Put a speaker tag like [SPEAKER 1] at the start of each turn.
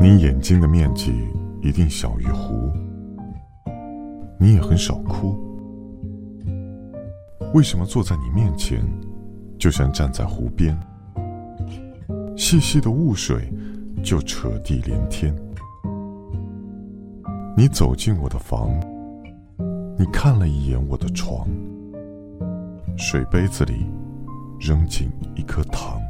[SPEAKER 1] 你眼睛的面积一定小于湖。你也很少哭。为什么坐在你面前就像站在湖边？细细的雾水就扯地连天。你走进我的房你看了一眼我的床水杯子里扔进一颗糖。